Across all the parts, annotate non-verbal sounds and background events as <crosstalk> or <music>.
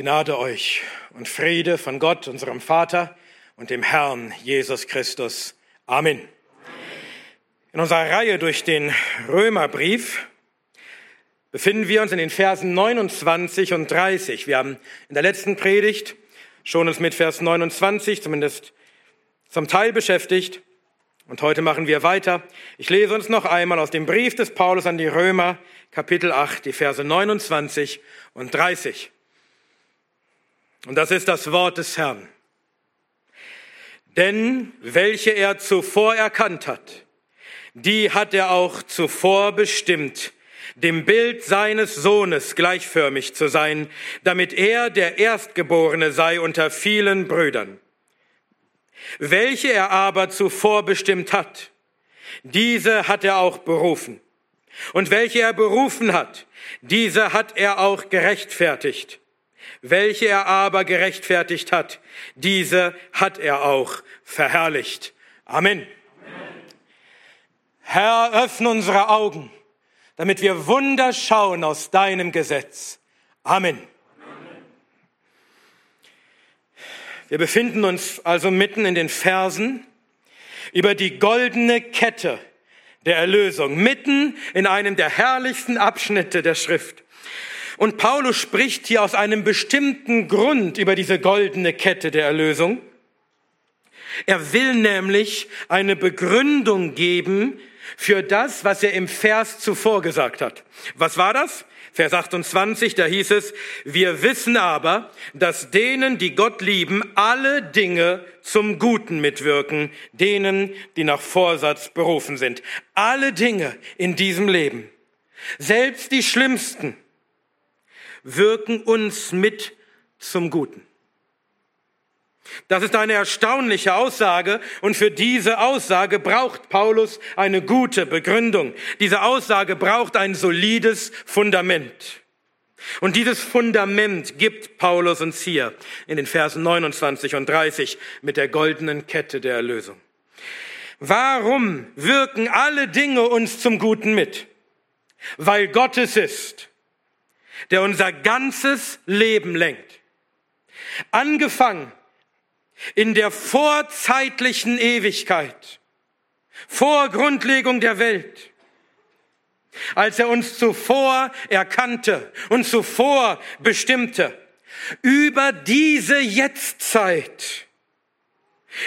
Gnade euch und Friede von Gott, unserem Vater und dem Herrn Jesus Christus. Amen. In unserer Reihe durch den Römerbrief befinden wir uns in den Versen 29 und 30. Wir haben in der letzten Predigt schon uns mit Vers 29 zumindest zum Teil beschäftigt. Und heute machen wir weiter. Ich lese uns noch einmal aus dem Brief des Paulus an die Römer, Kapitel 8, die Verse 29 und 30. Und das ist das Wort des Herrn. Denn welche er zuvor erkannt hat, die hat er auch zuvor bestimmt, dem Bild seines Sohnes gleichförmig zu sein, damit er der Erstgeborene sei unter vielen Brüdern. Welche er aber zuvor bestimmt hat, diese hat er auch berufen. Und welche er berufen hat, diese hat er auch gerechtfertigt. Welche er aber gerechtfertigt hat, diese hat er auch verherrlicht. Amen. Amen. Herr, öffne unsere Augen, damit wir Wunder schauen aus deinem Gesetz. Amen. Amen. Wir befinden uns also mitten in den Versen über die goldene Kette der Erlösung, mitten in einem der herrlichsten Abschnitte der Schrift. Und Paulus spricht hier aus einem bestimmten Grund über diese goldene Kette der Erlösung. Er will nämlich eine Begründung geben für das, was er im Vers zuvor gesagt hat. Was war das? Vers 28, da hieß es, wir wissen aber, dass denen, die Gott lieben, alle Dinge zum Guten mitwirken, denen, die nach Vorsatz berufen sind. Alle Dinge in diesem Leben, selbst die schlimmsten, wirken uns mit zum Guten. Das ist eine erstaunliche Aussage und für diese Aussage braucht Paulus eine gute Begründung. Diese Aussage braucht ein solides Fundament. Und dieses Fundament gibt Paulus uns hier in den Versen 29 und 30 mit der goldenen Kette der Erlösung. Warum wirken alle Dinge uns zum Guten mit? Weil Gott es ist, der unser ganzes Leben lenkt. Angefangen in der vorzeitlichen Ewigkeit, vor Grundlegung der Welt, als er uns zuvor erkannte und zuvor bestimmte, über diese Jetztzeit,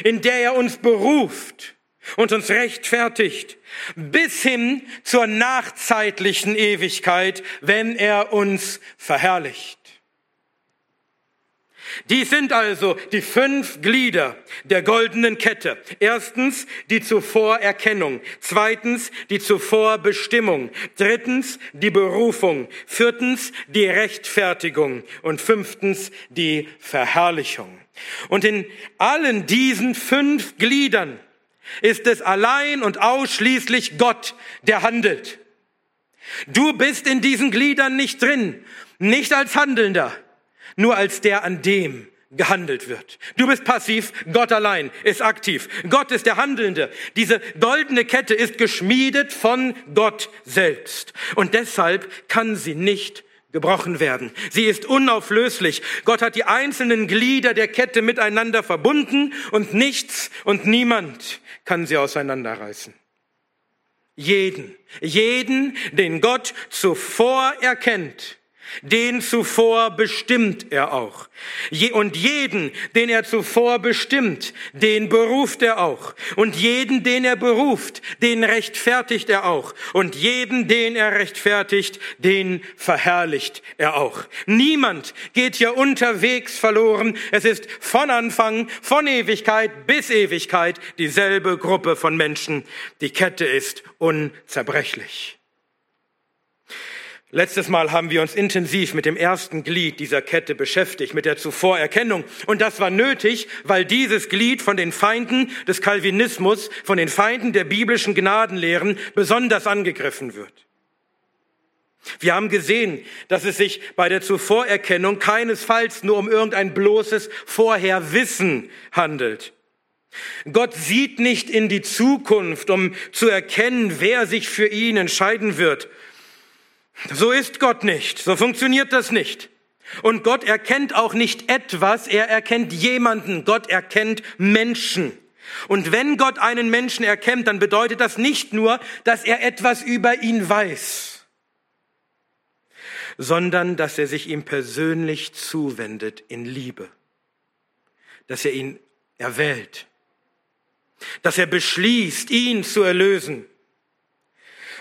in der er uns beruft und uns rechtfertigt, bis hin zur nachzeitlichen Ewigkeit, wenn er uns verherrlicht. Dies sind also die fünf Glieder der goldenen Kette. Erstens die Zuvorerkennung. Zweitens die Zuvorbestimmung. Drittens die Berufung. Viertens die Rechtfertigung. Und fünftens die Verherrlichung. Und in allen diesen fünf Gliedern ist es allein und ausschließlich Gott, der handelt. Du bist in diesen Gliedern nicht drin, nicht als Handelnder, nur als der, an dem gehandelt wird. Du bist passiv, Gott allein ist aktiv. Gott ist der Handelnde. Diese goldene Kette ist geschmiedet von Gott selbst. Und deshalb kann sie nicht gebrochen werden. Sie ist unauflöslich. Gott hat die einzelnen Glieder der Kette miteinander verbunden und nichts und niemand kann sie auseinanderreißen. Jeden, jeden, den Gott zuvor erkennt, den zuvor bestimmt er auch. Und jeden, den er zuvor bestimmt, den beruft er auch. Und jeden, den er beruft, den rechtfertigt er auch. Und jeden, den er rechtfertigt, den verherrlicht er auch. Niemand geht hier unterwegs verloren. Es ist von Anfang, von Ewigkeit bis Ewigkeit dieselbe Gruppe von Menschen. Die Kette ist unzerbrechlich. Letztes Mal haben wir uns intensiv mit dem ersten Glied dieser Kette beschäftigt, mit der Zuvorerkennung. Und das war nötig, weil dieses Glied von den Feinden des Calvinismus, von den Feinden der biblischen Gnadenlehren besonders angegriffen wird. Wir haben gesehen, dass es sich bei der Zuvorerkennung keinesfalls nur um irgendein bloßes Vorherwissen handelt. Gott sieht nicht in die Zukunft, um zu erkennen, wer sich für ihn entscheiden wird, so ist Gott nicht. So funktioniert das nicht. Und Gott erkennt auch nicht etwas, er erkennt jemanden. Gott erkennt Menschen. Und wenn Gott einen Menschen erkennt, dann bedeutet das nicht nur, dass er etwas über ihn weiß, sondern dass er sich ihm persönlich zuwendet in Liebe, dass er ihn erwählt, dass er beschließt, ihn zu erlösen.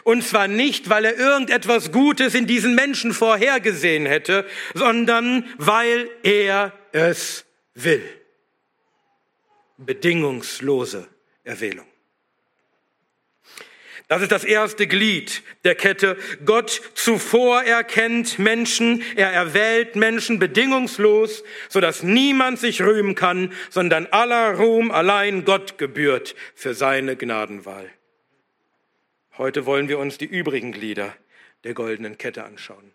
Und zwar nicht, weil er irgendetwas Gutes in diesen Menschen vorhergesehen hätte, sondern weil er es will. Bedingungslose Erwählung. Das ist das erste Glied der Kette. Gott zuvor erkennt Menschen, er erwählt Menschen bedingungslos, sodass niemand sich rühmen kann, sondern aller Ruhm allein Gott gebührt für seine Gnadenwahl. Heute wollen wir uns die übrigen Glieder der goldenen Kette anschauen.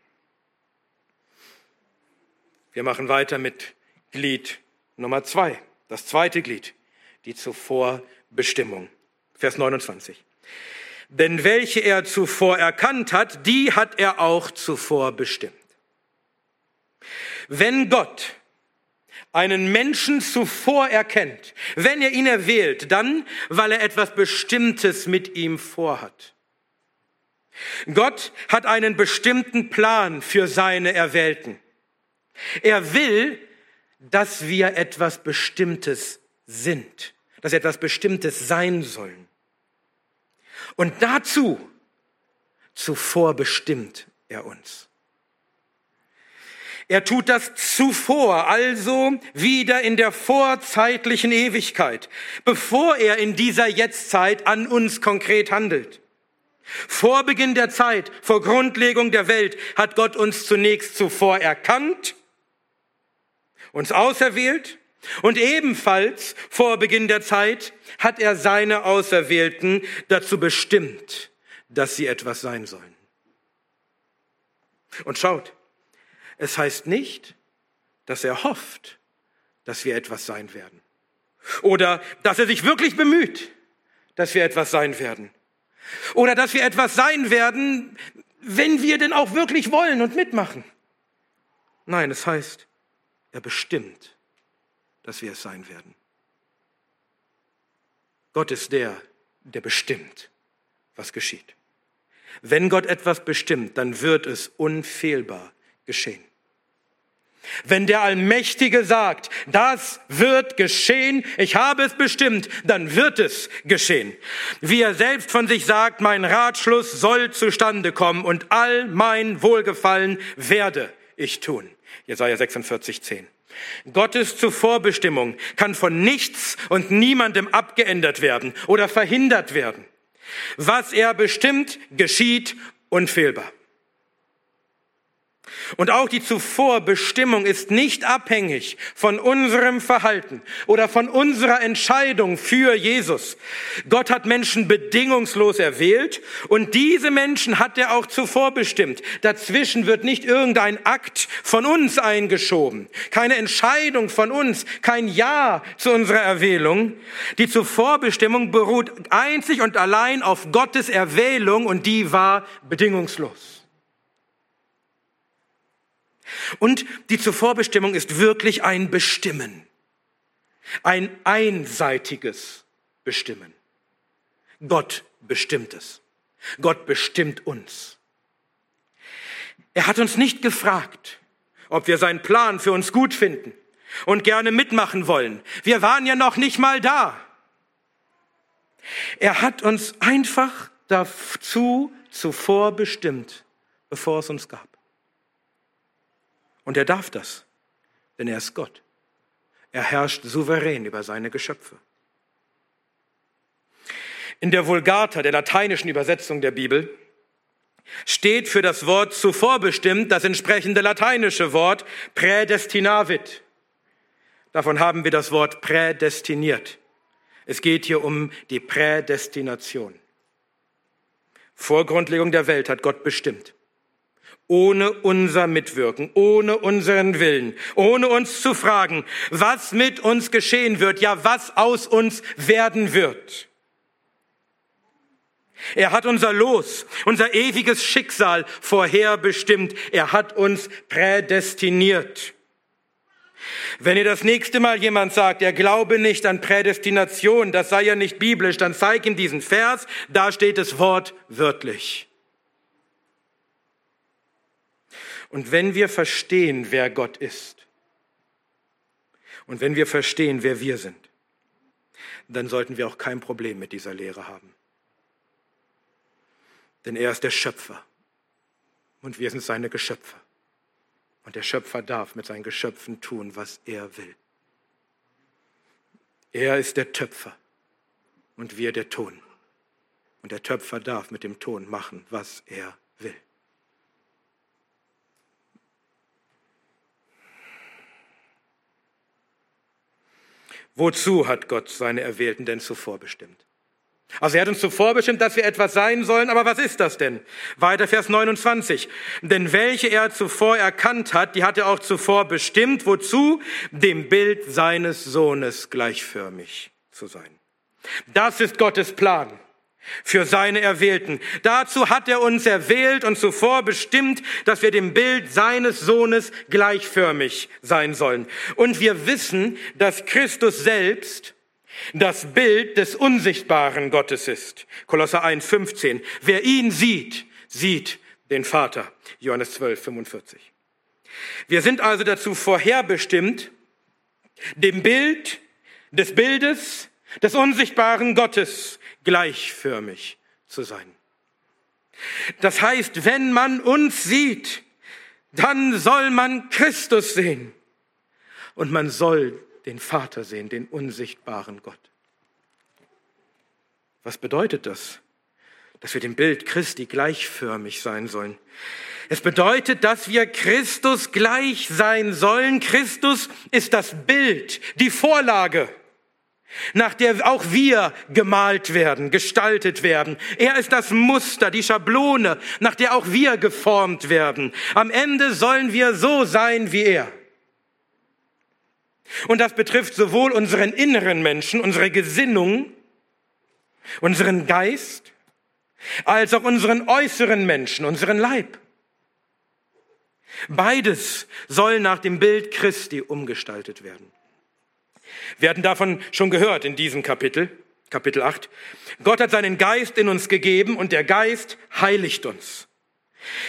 Wir machen weiter mit Glied Nummer zwei, das zweite Glied, die Zuvorbestimmung. Vers 29. Denn welche er zuvor erkannt hat, die hat er auch zuvor bestimmt. Wenn Gott einen Menschen zuvor erkennt, wenn er ihn erwählt, dann, weil er etwas Bestimmtes mit ihm vorhat. Gott hat einen bestimmten Plan für seine Erwählten. Er will, dass wir etwas Bestimmtes sind, dass etwas Bestimmtes sein sollen. Und dazu, zuvor bestimmt er uns. Er tut das zuvor, also wieder in der vorzeitlichen Ewigkeit, bevor er in dieser Jetztzeit an uns konkret handelt. Vor Beginn der Zeit, vor Grundlegung der Welt, hat Gott uns zunächst zuvor erkannt, uns auserwählt und ebenfalls vor Beginn der Zeit hat er seine Auserwählten dazu bestimmt, dass sie etwas sein sollen. Und schaut, es heißt nicht, dass er hofft, dass wir etwas sein werden. Oder dass er sich wirklich bemüht, dass wir etwas sein werden. Oder dass wir etwas sein werden, wenn wir denn auch wirklich wollen und mitmachen. Nein, es heißt, er bestimmt, dass wir es sein werden. Gott ist der, der bestimmt, was geschieht. Wenn Gott etwas bestimmt, dann wird es unfehlbar geschehen. Wenn der Allmächtige sagt, das wird geschehen, ich habe es bestimmt, dann wird es geschehen. Wie er selbst von sich sagt, mein Ratschluss soll zustande kommen und all mein Wohlgefallen werde ich tun. Jesaja 46, 10. Gottes Zuvorbestimmung kann von nichts und niemandem abgeändert werden oder verhindert werden. Was er bestimmt, geschieht unfehlbar. Und auch die Zuvorbestimmung ist nicht abhängig von unserem Verhalten oder von unserer Entscheidung für Jesus. Gott hat Menschen bedingungslos erwählt und diese Menschen hat er auch zuvor bestimmt. Dazwischen wird nicht irgendein Akt von uns eingeschoben, keine Entscheidung von uns, kein Ja zu unserer Erwählung. Die Zuvorbestimmung beruht einzig und allein auf Gottes Erwählung und die war bedingungslos. Und die Zuvorbestimmung ist wirklich ein Bestimmen. Ein einseitiges Bestimmen. Gott bestimmt es. Gott bestimmt uns. Er hat uns nicht gefragt, ob wir seinen Plan für uns gut finden und gerne mitmachen wollen. Wir waren ja noch nicht mal da. Er hat uns einfach dazu zuvor bestimmt, bevor es uns gab. Und er darf das, denn er ist Gott. Er herrscht souverän über seine Geschöpfe. In der Vulgata, der lateinischen Übersetzung der Bibel, steht für das Wort zuvor bestimmt das entsprechende lateinische Wort prädestinavit. Davon haben wir das Wort prädestiniert. Es geht hier um die Prädestination. Vor Grundlegung der Welt hat Gott bestimmt ohne unser Mitwirken, ohne unseren Willen, ohne uns zu fragen, was mit uns geschehen wird, ja, was aus uns werden wird. Er hat unser Los, unser ewiges Schicksal vorherbestimmt. Er hat uns prädestiniert. Wenn ihr das nächste Mal jemand sagt, er glaube nicht an Prädestination, das sei ja nicht biblisch, dann zeig ihm diesen Vers, da steht das Wort wörtlich. Und wenn wir verstehen, wer Gott ist, und wenn wir verstehen, wer wir sind, dann sollten wir auch kein Problem mit dieser Lehre haben. Denn er ist der Schöpfer und wir sind seine Geschöpfe. Und der Schöpfer darf mit seinen Geschöpfen tun, was er will. Er ist der Töpfer und wir der Ton. Und der Töpfer darf mit dem Ton machen, was er will. Wozu hat Gott seine Erwählten denn zuvor bestimmt? Also er hat uns zuvor bestimmt, dass wir etwas sein sollen, aber was ist das denn? Weiter Vers 29. Denn welche er zuvor erkannt hat, die hat er auch zuvor bestimmt, wozu? Dem Bild seines Sohnes gleichförmig zu sein. Das ist Gottes Plan für seine Erwählten. Dazu hat er uns erwählt und zuvor bestimmt, dass wir dem Bild seines Sohnes gleichförmig sein sollen. Und wir wissen, dass Christus selbst das Bild des unsichtbaren Gottes ist. Kolosser 1, 15. Wer ihn sieht, sieht den Vater. Johannes 12, 45. Wir sind also dazu vorherbestimmt, dem Bild des Bildes des unsichtbaren Gottes gleichförmig zu sein. Das heißt, wenn man uns sieht, dann soll man Christus sehen und man soll den Vater sehen, den unsichtbaren Gott. Was bedeutet das? Dass wir dem Bild Christi gleichförmig sein sollen. Es bedeutet, dass wir Christus gleich sein sollen. Christus ist das Bild, die Vorlage, nach der auch wir gemalt werden, gestaltet werden. Er ist das Muster, die Schablone, nach der auch wir geformt werden. Am Ende sollen wir so sein wie er. Und das betrifft sowohl unseren inneren Menschen, unsere Gesinnung, unseren Geist, als auch unseren äußeren Menschen, unseren Leib. Beides soll nach dem Bild Christi umgestaltet werden. Wir hatten davon schon gehört in diesem Kapitel, Kapitel 8. Gott hat seinen Geist in uns gegeben und der Geist heiligt uns.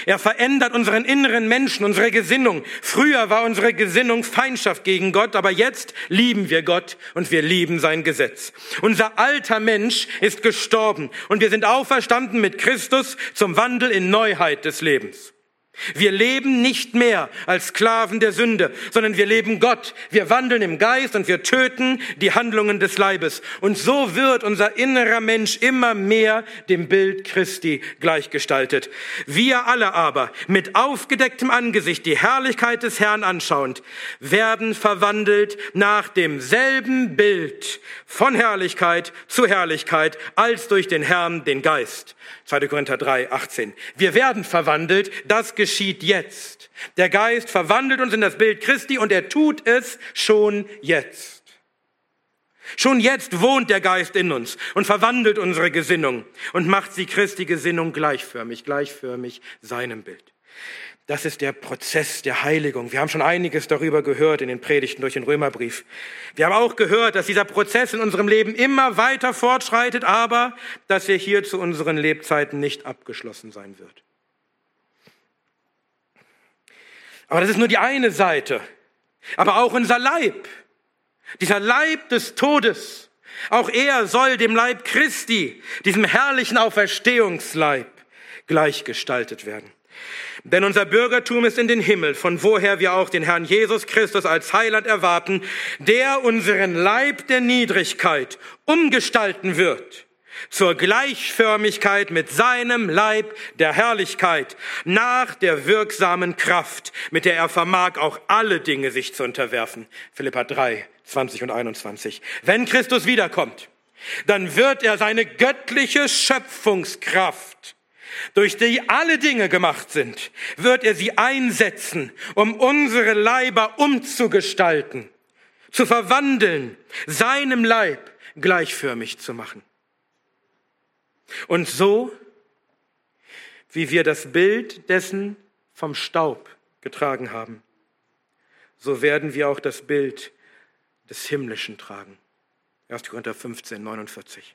Er verändert unseren inneren Menschen, unsere Gesinnung. Früher war unsere Gesinnung Feindschaft gegen Gott, aber jetzt lieben wir Gott und wir lieben sein Gesetz. Unser alter Mensch ist gestorben und wir sind auferstanden mit Christus zum Wandel in Neuheit des Lebens. Wir leben nicht mehr als Sklaven der Sünde, sondern wir leben Gott. Wir wandeln im Geist und wir töten die Handlungen des Leibes. Und so wird unser innerer Mensch immer mehr dem Bild Christi gleichgestaltet. Wir alle aber, mit aufgedecktem Angesicht die Herrlichkeit des Herrn anschauend, werden verwandelt nach demselben Bild von Herrlichkeit zu Herrlichkeit als durch den Herrn, den Geist. 2. Korinther 3, 18. Wir werden verwandelt, das jetzt. Der Geist verwandelt uns in das Bild Christi und er tut es schon jetzt. Schon jetzt wohnt der Geist in uns und verwandelt unsere Gesinnung und macht sie Christi Gesinnung gleichförmig, gleichförmig seinem Bild. Das ist der Prozess der Heiligung. Wir haben schon einiges darüber gehört in den Predigten durch den Römerbrief. Wir haben auch gehört, dass dieser Prozess in unserem Leben immer weiter fortschreitet, aber dass er hier zu unseren Lebzeiten nicht abgeschlossen sein wird. Aber das ist nur die eine Seite. Aber auch unser Leib, dieser Leib des Todes, auch er soll dem Leib Christi, diesem herrlichen Auferstehungsleib, gleichgestaltet werden. Denn unser Bürgertum ist in den Himmel, von woher wir auch den Herrn Jesus Christus als Heiland erwarten, der unseren Leib der Niedrigkeit umgestalten wird zur Gleichförmigkeit mit seinem Leib der Herrlichkeit, nach der wirksamen Kraft, mit der er vermag, auch alle Dinge sich zu unterwerfen. Philippa 3, 20 und 21. Wenn Christus wiederkommt, dann wird er seine göttliche Schöpfungskraft durch die alle Dinge gemacht sind, wird er sie einsetzen, um unsere Leiber umzugestalten, zu verwandeln, seinem Leib gleichförmig zu machen. Und so, wie wir das Bild dessen vom Staub getragen haben, so werden wir auch das Bild des Himmlischen tragen. 1. Korinther 15, 49.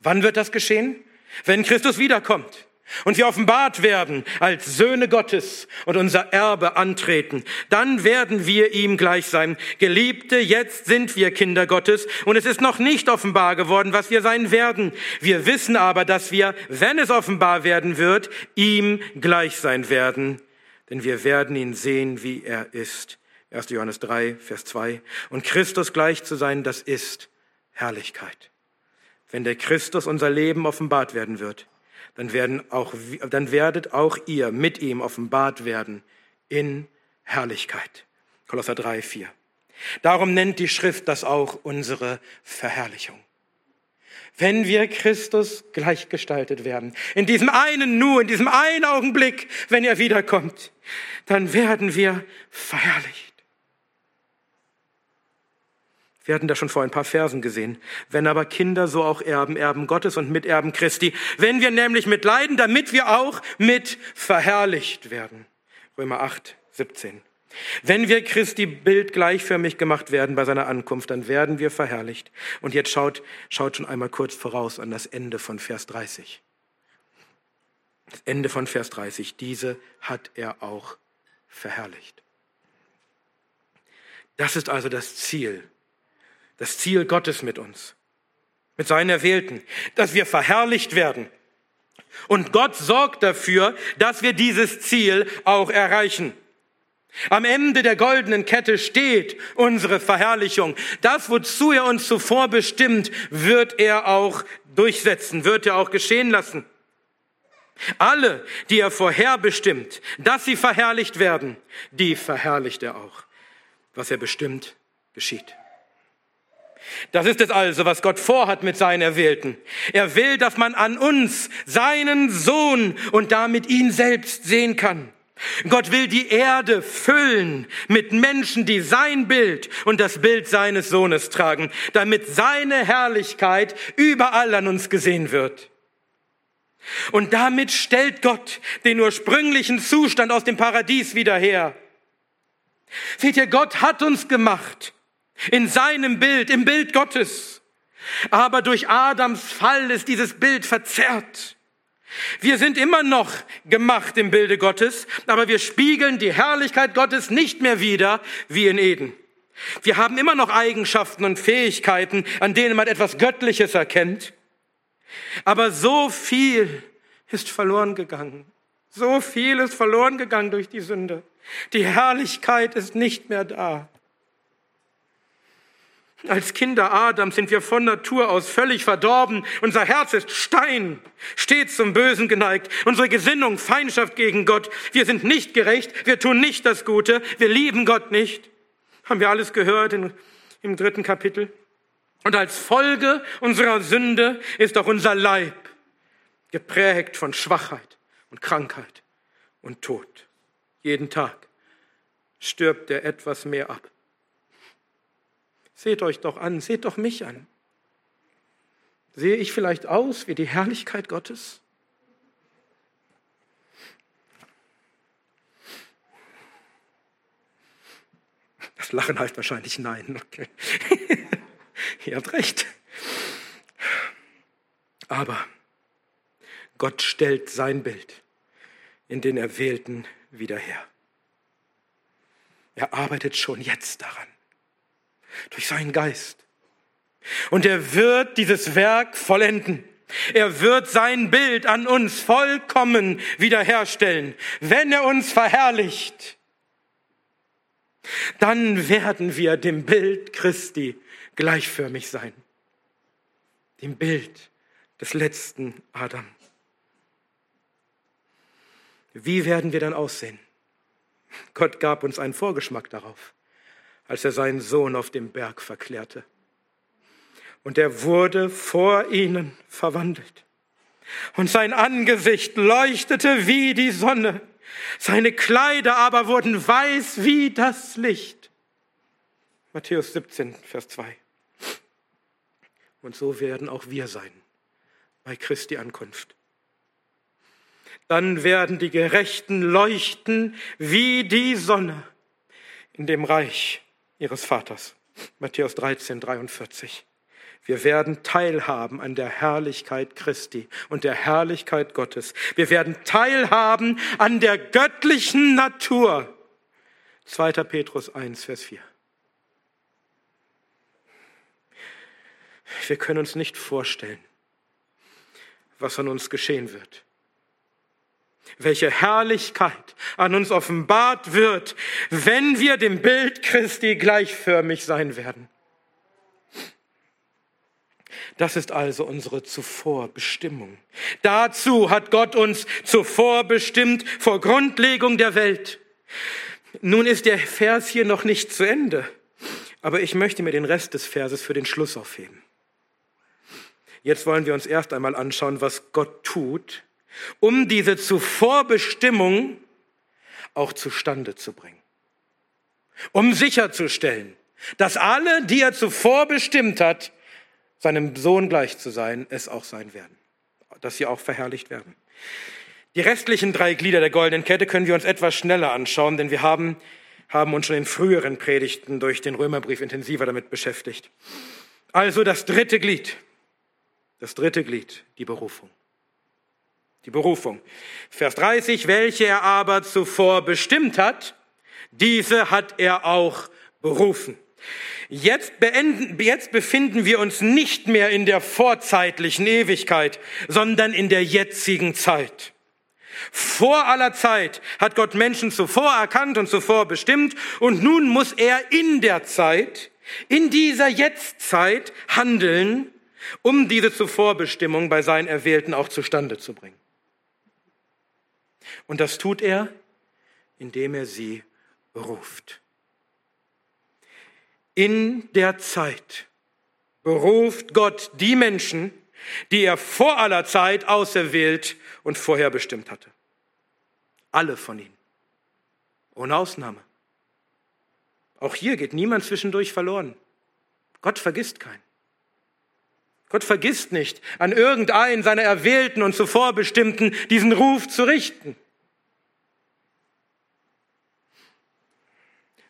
Wann wird das geschehen? Wenn Christus wiederkommt und wir offenbart werden als Söhne Gottes und unser Erbe antreten, dann werden wir ihm gleich sein. Geliebte, jetzt sind wir Kinder Gottes und es ist noch nicht offenbar geworden, was wir sein werden. Wir wissen aber, dass wir, wenn es offenbar werden wird, ihm gleich sein werden, denn wir werden ihn sehen, wie er ist. 1. Johannes 3, Vers 2. Und Christus gleich zu sein, das ist Herrlichkeit. Wenn der Christus unser Leben offenbart werden wird, dann, werden auch, dann werdet auch ihr mit ihm offenbart werden in Herrlichkeit. Kolosser 3, 4. Darum nennt die Schrift das auch unsere Verherrlichung. Wenn wir Christus gleichgestaltet werden, in diesem einen Nu, in diesem einen Augenblick, wenn er wiederkommt, dann werden wir verherrlicht. Wir hatten da schon vor ein paar Versen gesehen. Wenn aber Kinder, so auch Erben, Erben Gottes und Miterben Christi. Wenn wir nämlich mitleiden, damit wir auch mit verherrlicht werden. Römer 8, 17. Wenn wir Christi Bild gleichförmig gemacht werden bei seiner Ankunft, dann werden wir verherrlicht. Und jetzt schaut, schaut schon einmal kurz voraus an das Ende von Vers 30. Das Ende von Vers 30. Diese hat er auch verherrlicht. Das ist also das Ziel das Ziel Gottes mit uns, mit seinen Erwählten, dass wir verherrlicht werden. Und Gott sorgt dafür, dass wir dieses Ziel auch erreichen. Am Ende der goldenen Kette steht unsere Verherrlichung. Das, wozu er uns zuvor bestimmt, wird er auch durchsetzen, wird er auch geschehen lassen. Alle, die er vorherbestimmt, dass sie verherrlicht werden, die verherrlicht er auch. Was er bestimmt, geschieht. Das ist es also, was Gott vorhat mit seinen Erwählten. Er will, dass man an uns seinen Sohn und damit ihn selbst sehen kann. Gott will die Erde füllen mit Menschen, die sein Bild und das Bild seines Sohnes tragen, damit seine Herrlichkeit überall an uns gesehen wird. Und damit stellt Gott den ursprünglichen Zustand aus dem Paradies wieder her. Seht ihr, Gott hat uns gemacht in seinem Bild, im Bild Gottes. Aber durch Adams Fall ist dieses Bild verzerrt. Wir sind immer noch gemacht im Bilde Gottes, aber wir spiegeln die Herrlichkeit Gottes nicht mehr wieder wie in Eden. Wir haben immer noch Eigenschaften und Fähigkeiten, an denen man etwas Göttliches erkennt. Aber so viel ist verloren gegangen. So viel ist verloren gegangen durch die Sünde. Die Herrlichkeit ist nicht mehr da. Als Kinder Adams sind wir von Natur aus völlig verdorben. Unser Herz ist Stein, stets zum Bösen geneigt. Unsere Gesinnung Feindschaft gegen Gott. Wir sind nicht gerecht, wir tun nicht das Gute, wir lieben Gott nicht. Haben wir alles gehört in, im dritten Kapitel? Und als Folge unserer Sünde ist auch unser Leib geprägt von Schwachheit und Krankheit und Tod. Jeden Tag stirbt er etwas mehr ab. Seht euch doch an, seht doch mich an. Sehe ich vielleicht aus wie die Herrlichkeit Gottes? Das Lachen heißt wahrscheinlich nein. Okay. <laughs> Ihr habt recht. Aber Gott stellt sein Bild in den Erwählten wieder her. Er arbeitet schon jetzt daran durch seinen Geist. Und er wird dieses Werk vollenden. Er wird sein Bild an uns vollkommen wiederherstellen. Wenn er uns verherrlicht, dann werden wir dem Bild Christi gleichförmig sein. Dem Bild des letzten Adam. Wie werden wir dann aussehen? Gott gab uns einen Vorgeschmack darauf als er seinen Sohn auf dem Berg verklärte. Und er wurde vor ihnen verwandelt. Und sein Angesicht leuchtete wie die Sonne. Seine Kleider aber wurden weiß wie das Licht. Matthäus 17, Vers 2. Und so werden auch wir sein, bei Christi Ankunft. Dann werden die Gerechten leuchten wie die Sonne in dem Reich ihres Vaters. Matthäus 13, 43. Wir werden teilhaben an der Herrlichkeit Christi und der Herrlichkeit Gottes. Wir werden teilhaben an der göttlichen Natur. 2. Petrus 1, Vers 4. Wir können uns nicht vorstellen, was an uns geschehen wird. Welche Herrlichkeit an uns offenbart wird, wenn wir dem Bild Christi gleichförmig sein werden. Das ist also unsere Zuvorbestimmung. Dazu hat Gott uns zuvor bestimmt vor Grundlegung der Welt. Nun ist der Vers hier noch nicht zu Ende, aber ich möchte mir den Rest des Verses für den Schluss aufheben. Jetzt wollen wir uns erst einmal anschauen, was Gott tut, um diese Zuvorbestimmung auch zustande zu bringen. Um sicherzustellen, dass alle, die er zuvor bestimmt hat, seinem Sohn gleich zu sein, es auch sein werden, dass sie auch verherrlicht werden. Die restlichen drei Glieder der goldenen Kette können wir uns etwas schneller anschauen, denn wir haben, haben uns schon in früheren Predigten durch den Römerbrief intensiver damit beschäftigt. Also das dritte Glied, das dritte Glied, die Berufung. Die Berufung. Vers 30, welche er aber zuvor bestimmt hat, diese hat er auch berufen. Jetzt, beenden, jetzt befinden wir uns nicht mehr in der vorzeitlichen Ewigkeit, sondern in der jetzigen Zeit. Vor aller Zeit hat Gott Menschen zuvor erkannt und zuvor bestimmt und nun muss er in der Zeit, in dieser Jetztzeit handeln, um diese Zuvorbestimmung bei seinen Erwählten auch zustande zu bringen. Und das tut er, indem er sie beruft in der Zeit beruft Gott die Menschen, die er vor aller Zeit auserwählt und vorherbestimmt hatte. Alle von ihnen. Ohne Ausnahme. Auch hier geht niemand zwischendurch verloren. Gott vergisst keinen. Gott vergisst nicht, an irgendeinen seiner Erwählten und zuvor bestimmten diesen Ruf zu richten.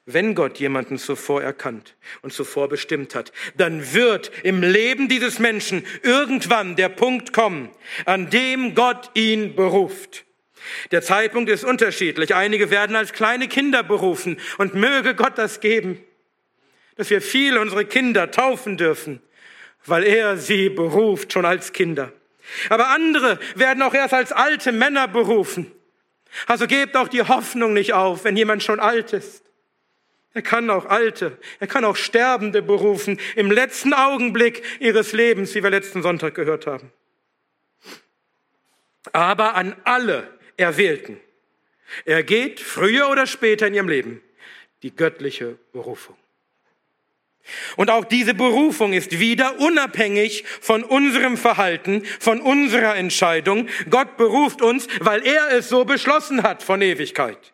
Wenn Gott jemanden zuvor erkannt und zuvor bestimmt hat, dann wird im Leben dieses Menschen irgendwann der Punkt kommen, an dem Gott ihn beruft. Der Zeitpunkt ist unterschiedlich. Einige werden als kleine Kinder berufen und möge Gott das geben, dass wir viele unsere Kinder taufen dürfen, weil er sie beruft schon als Kinder. Aber andere werden auch erst als alte Männer berufen. Also gebt auch die Hoffnung nicht auf, wenn jemand schon alt ist. Er kann auch Alte, er kann auch Sterbende berufen im letzten Augenblick ihres Lebens, wie wir letzten Sonntag gehört haben. Aber an alle Erwählten. Er geht früher oder später in ihrem Leben die göttliche Berufung. Und auch diese Berufung ist wieder unabhängig von unserem Verhalten, von unserer Entscheidung. Gott beruft uns, weil er es so beschlossen hat von Ewigkeit.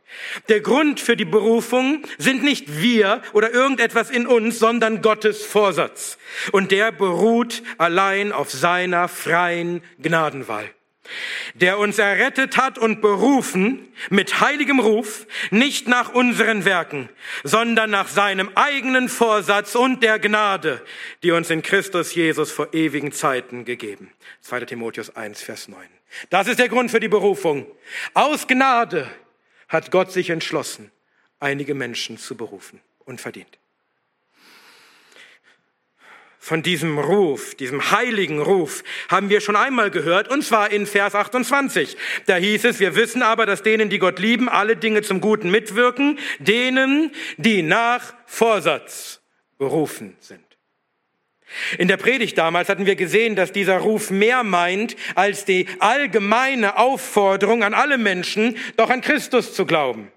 Der Grund für die Berufung sind nicht wir oder irgendetwas in uns, sondern Gottes Vorsatz. Und der beruht allein auf seiner freien Gnadenwahl der uns errettet hat und berufen mit heiligem Ruf, nicht nach unseren Werken, sondern nach seinem eigenen Vorsatz und der Gnade, die uns in Christus Jesus vor ewigen Zeiten gegeben. 2. Timotheus 1, Vers 9. Das ist der Grund für die Berufung. Aus Gnade hat Gott sich entschlossen, einige Menschen zu berufen und verdient von diesem Ruf, diesem heiligen Ruf, haben wir schon einmal gehört, und zwar in Vers 28. Da hieß es, wir wissen aber, dass denen, die Gott lieben, alle Dinge zum Guten mitwirken, denen, die nach Vorsatz berufen sind. In der Predigt damals hatten wir gesehen, dass dieser Ruf mehr meint als die allgemeine Aufforderung an alle Menschen, doch an Christus zu glauben.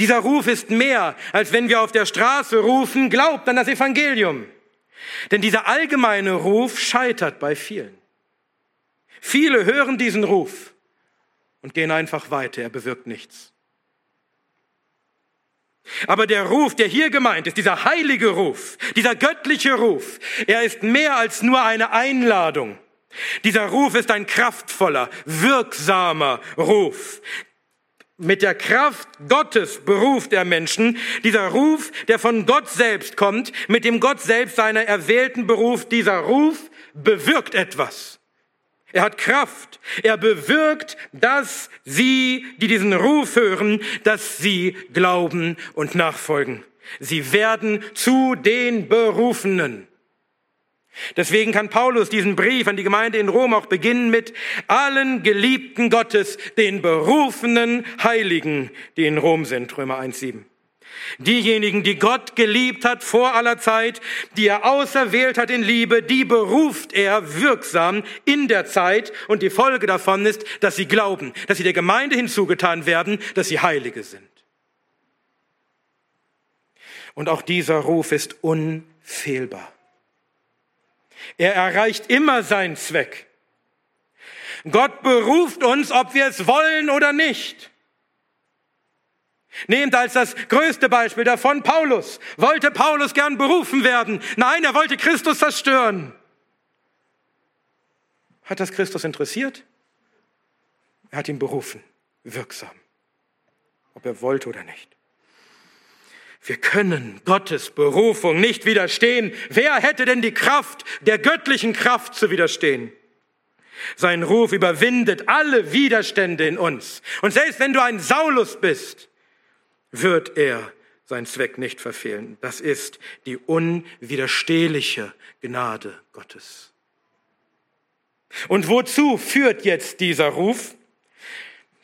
Dieser Ruf ist mehr, als wenn wir auf der Straße rufen, glaubt an das Evangelium. Denn dieser allgemeine Ruf scheitert bei vielen. Viele hören diesen Ruf und gehen einfach weiter, er bewirkt nichts. Aber der Ruf, der hier gemeint ist, dieser heilige Ruf, dieser göttliche Ruf, er ist mehr als nur eine Einladung Dieser Ruf ist ein kraftvoller, wirksamer Ruf. Mit der Kraft Gottes beruft er Menschen. Dieser Ruf, der von Gott selbst kommt, mit dem Gott selbst seiner Erwählten beruft, dieser Ruf bewirkt etwas. Er hat Kraft. Er bewirkt, dass sie, die diesen Ruf hören, dass sie glauben und nachfolgen. Sie werden zu den Berufenen. Deswegen kann Paulus diesen Brief an die Gemeinde in Rom auch beginnen mit allen Geliebten Gottes, den berufenen Heiligen, die in Rom sind, Römer 1,7. Diejenigen, die Gott geliebt hat vor aller Zeit, die er auserwählt hat in Liebe, die beruft er wirksam in der Zeit und die Folge davon ist, dass sie glauben, dass sie der Gemeinde hinzugetan werden, dass sie Heilige sind. Und auch dieser Ruf ist unfehlbar. Er erreicht immer seinen Zweck. Gott beruft uns, ob wir es wollen oder nicht. Nehmt als das größte Beispiel davon Paulus. Wollte Paulus gern berufen werden? Nein, er wollte Christus zerstören. Hat das Christus interessiert? Er hat ihn berufen, wirksam, ob er wollte oder nicht. Wir können Gottes Berufung nicht widerstehen. Wer hätte denn die Kraft, der göttlichen Kraft zu widerstehen? Sein Ruf überwindet alle Widerstände in uns. Und selbst wenn du ein Saulus bist, wird er seinen Zweck nicht verfehlen. Das ist die unwiderstehliche Gnade Gottes. Und wozu führt jetzt dieser Ruf?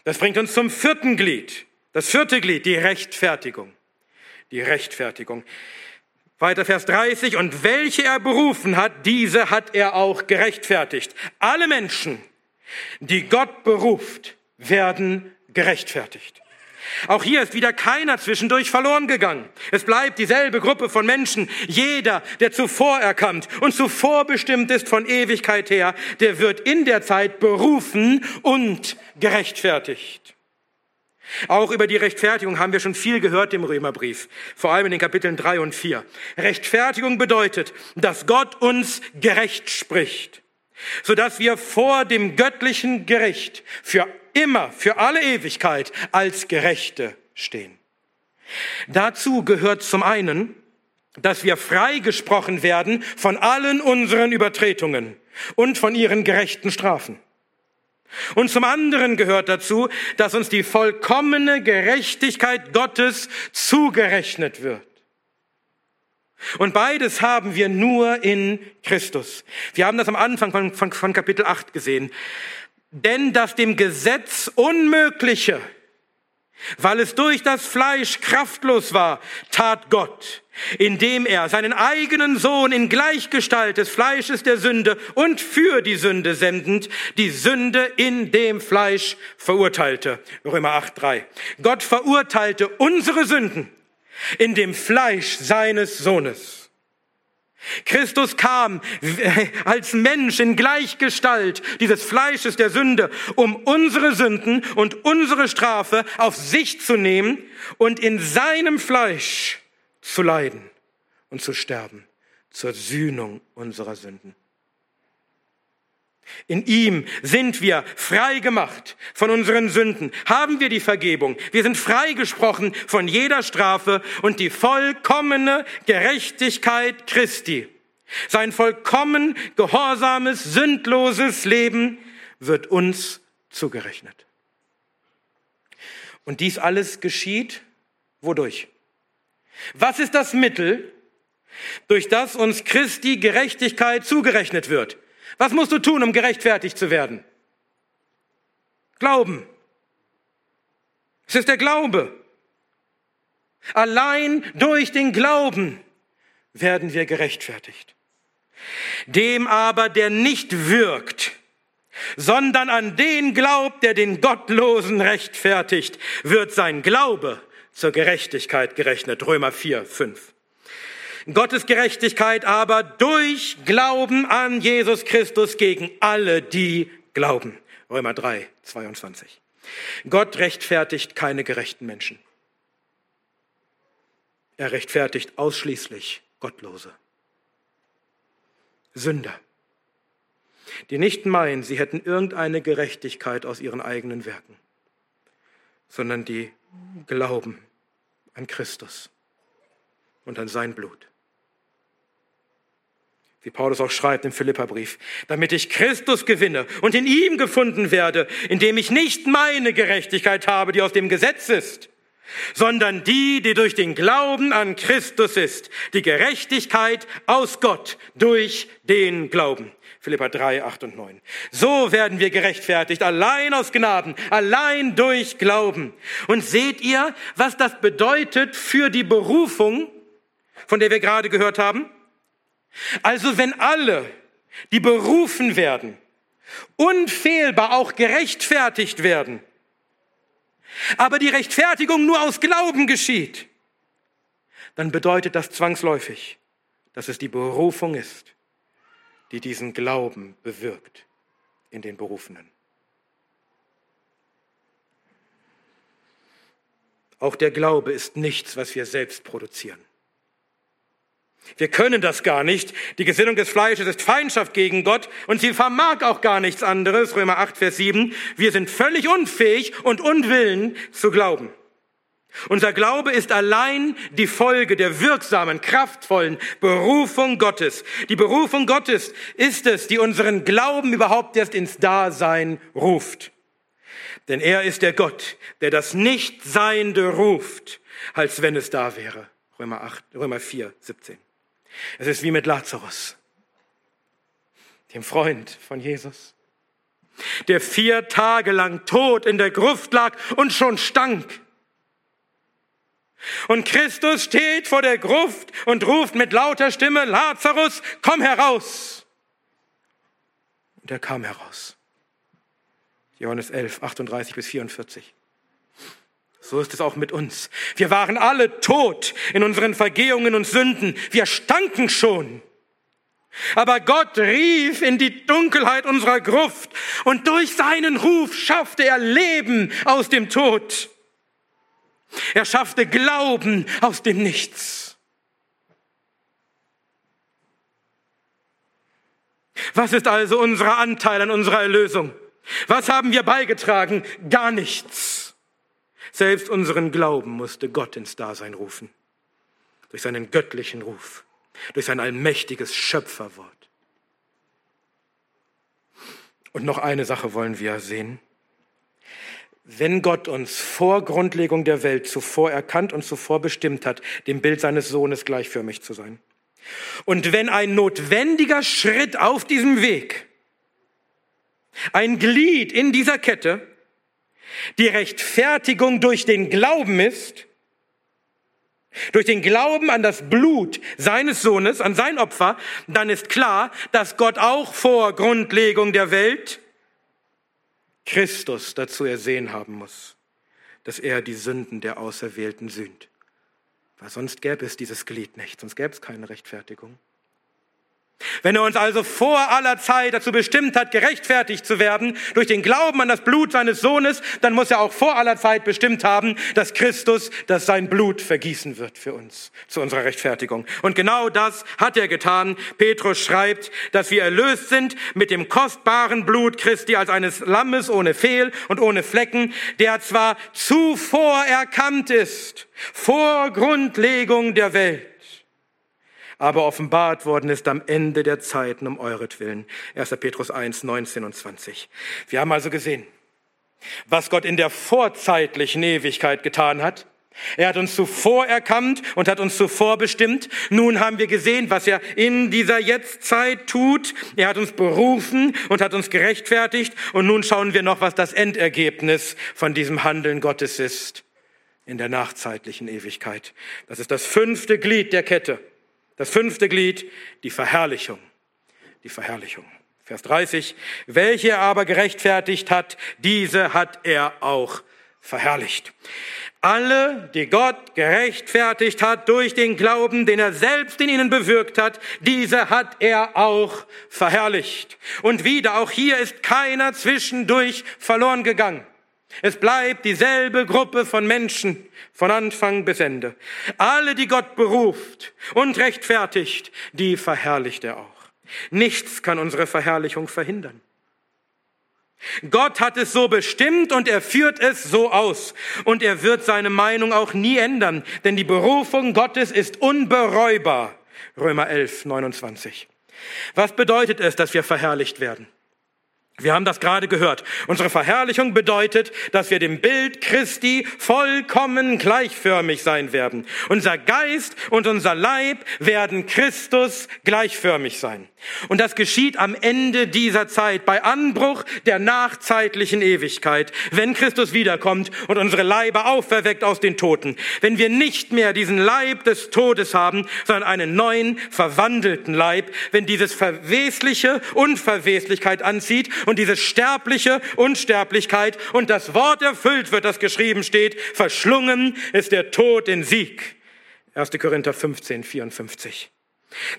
Das bringt uns zum vierten Glied. Das vierte Glied, die Rechtfertigung die Rechtfertigung. Weiter Vers 30, und welche er berufen hat, diese hat er auch gerechtfertigt. Alle Menschen, die Gott beruft, werden gerechtfertigt. Auch hier ist wieder keiner zwischendurch verloren gegangen. Es bleibt dieselbe Gruppe von Menschen. Jeder, der zuvor erkannt und zuvor bestimmt ist von Ewigkeit her, der wird in der Zeit berufen und gerechtfertigt. Auch über die Rechtfertigung haben wir schon viel gehört im Römerbrief, vor allem in den Kapiteln drei und vier. Rechtfertigung bedeutet, dass Gott uns gerecht spricht, sodass wir vor dem göttlichen Gericht für immer, für alle Ewigkeit als Gerechte stehen. Dazu gehört zum einen, dass wir freigesprochen werden von allen unseren Übertretungen und von ihren gerechten Strafen. Und zum anderen gehört dazu, dass uns die vollkommene Gerechtigkeit Gottes zugerechnet wird. Und beides haben wir nur in Christus. Wir haben das am Anfang von, von, von Kapitel 8 gesehen. Denn das dem Gesetz Unmögliche, weil es durch das Fleisch kraftlos war, tat Gott, indem er seinen eigenen Sohn in Gleichgestalt des Fleisches der Sünde und für die Sünde sendend, die Sünde in dem Fleisch verurteilte. Römer 8, 3. Gott verurteilte unsere Sünden in dem Fleisch seines Sohnes Christus kam als Mensch in Gleichgestalt dieses Fleisches der Sünde, um unsere Sünden und unsere Strafe auf sich zu nehmen und in seinem Fleisch zu leiden und zu sterben zur Sühnung unserer Sünden. In ihm sind wir frei gemacht von unseren Sünden, haben wir die Vergebung. Wir sind freigesprochen von jeder Strafe und die vollkommene Gerechtigkeit Christi. Sein vollkommen gehorsames, sündloses Leben wird uns zugerechnet. Und dies alles geschieht wodurch? Was ist das Mittel, durch das uns Christi Gerechtigkeit zugerechnet wird? Was musst du tun, um gerechtfertigt zu werden? Glauben. Es ist der Glaube. Allein durch den Glauben werden wir gerechtfertigt. Dem aber, der nicht wirkt, sondern an den glaubt, der den Gottlosen rechtfertigt, wird sein Glaube zur Gerechtigkeit gerechnet. Römer 4, 5. Gottes Gerechtigkeit aber durch Glauben an Jesus Christus gegen alle, die glauben. Römer 3, 22. Gott rechtfertigt keine gerechten Menschen. Er rechtfertigt ausschließlich Gottlose. Sünder. die nicht meinen, sie hätten irgendeine Gerechtigkeit aus ihren eigenen Werken, sondern die glauben an Christus und an sein Blut. Wie Paulus auch schreibt im Philipperbrief, damit ich Christus gewinne und in ihm gefunden werde, indem ich nicht meine Gerechtigkeit habe, die aus dem Gesetz ist, sondern die, die durch den Glauben an Christus ist, die Gerechtigkeit aus Gott durch den Glauben. Philippa 3, 8 und 9. So werden wir gerechtfertigt, allein aus Gnaden, allein durch Glauben. Und seht ihr, was das bedeutet für die Berufung, von der wir gerade gehört haben? Also wenn alle, die berufen werden, unfehlbar auch gerechtfertigt werden, aber die Rechtfertigung nur aus Glauben geschieht, dann bedeutet das zwangsläufig, dass es die Berufung ist, die diesen Glauben bewirkt in den Berufenen. Auch der Glaube ist nichts, was wir selbst produzieren. Wir können das gar nicht. Die Gesinnung des Fleisches ist Feindschaft gegen Gott und sie vermag auch gar nichts anderes. Römer 8, Vers 7. Wir sind völlig unfähig und unwillen zu glauben. Unser Glaube ist allein die Folge der wirksamen, kraftvollen Berufung Gottes. Die Berufung Gottes ist es, die unseren Glauben überhaupt erst ins Dasein ruft. Denn er ist der Gott, der das Nichtseiende ruft, als wenn es da wäre. Römer 8, Römer 4, 17. Es ist wie mit Lazarus, dem Freund von Jesus, der vier Tage lang tot in der Gruft lag und schon stank. Und Christus steht vor der Gruft und ruft mit lauter Stimme, Lazarus, komm heraus. Und er kam heraus. Johannes 11, 38 bis 44. So ist es auch mit uns. Wir waren alle tot in unseren Vergehungen und Sünden. Wir stanken schon. Aber Gott rief in die Dunkelheit unserer Gruft und durch seinen Ruf schaffte er Leben aus dem Tod. Er schaffte Glauben aus dem Nichts. Was ist also unser Anteil an unserer Erlösung? Was haben wir beigetragen? Gar nichts. Selbst unseren Glauben musste Gott ins Dasein rufen. Durch seinen göttlichen Ruf. Durch sein allmächtiges Schöpferwort. Und noch eine Sache wollen wir sehen. Wenn Gott uns vor Grundlegung der Welt zuvor erkannt und zuvor bestimmt hat, dem Bild seines Sohnes gleichförmig zu sein. Und wenn ein notwendiger Schritt auf diesem Weg, ein Glied in dieser Kette, die Rechtfertigung durch den Glauben ist, durch den Glauben an das Blut seines Sohnes, an sein Opfer, dann ist klar, dass Gott auch vor Grundlegung der Welt Christus dazu ersehen haben muss, dass er die Sünden der Auserwählten sühnt. Weil sonst gäbe es dieses Glied nicht, sonst gäbe es keine Rechtfertigung. Wenn er uns also vor aller Zeit dazu bestimmt hat, gerechtfertigt zu werden durch den Glauben an das Blut seines Sohnes, dann muss er auch vor aller Zeit bestimmt haben, dass Christus, dass sein Blut vergießen wird für uns, zu unserer Rechtfertigung. Und genau das hat er getan. Petrus schreibt, dass wir erlöst sind mit dem kostbaren Blut Christi als eines Lammes ohne Fehl und ohne Flecken, der zwar zuvor erkannt ist, vor Grundlegung der Welt aber offenbart worden ist am Ende der Zeiten um euretwillen. 1. Petrus 1, 19 und 20. Wir haben also gesehen, was Gott in der vorzeitlichen Ewigkeit getan hat. Er hat uns zuvor erkannt und hat uns zuvor bestimmt. Nun haben wir gesehen, was er in dieser Jetztzeit tut. Er hat uns berufen und hat uns gerechtfertigt. Und nun schauen wir noch, was das Endergebnis von diesem Handeln Gottes ist in der nachzeitlichen Ewigkeit. Das ist das fünfte Glied der Kette. Das fünfte Glied, die Verherrlichung. Die Verherrlichung. Vers 30. Welche er aber gerechtfertigt hat, diese hat er auch verherrlicht. Alle, die Gott gerechtfertigt hat durch den Glauben, den er selbst in ihnen bewirkt hat, diese hat er auch verherrlicht. Und wieder, auch hier ist keiner zwischendurch verloren gegangen. Es bleibt dieselbe Gruppe von Menschen von Anfang bis Ende. Alle, die Gott beruft und rechtfertigt, die verherrlicht er auch. Nichts kann unsere Verherrlichung verhindern. Gott hat es so bestimmt und er führt es so aus. Und er wird seine Meinung auch nie ändern, denn die Berufung Gottes ist unbereubar. Römer 11, 29. Was bedeutet es, dass wir verherrlicht werden? Wir haben das gerade gehört. Unsere Verherrlichung bedeutet, dass wir dem Bild Christi vollkommen gleichförmig sein werden. Unser Geist und unser Leib werden Christus gleichförmig sein. Und das geschieht am Ende dieser Zeit, bei Anbruch der nachzeitlichen Ewigkeit, wenn Christus wiederkommt und unsere Leiber auferweckt aus den Toten. Wenn wir nicht mehr diesen Leib des Todes haben, sondern einen neuen, verwandelten Leib, wenn dieses Verwesliche Unverweslichkeit anzieht und diese sterbliche Unsterblichkeit und das Wort erfüllt wird, das geschrieben steht, verschlungen ist der Tod in Sieg. 1. Korinther 15, 54.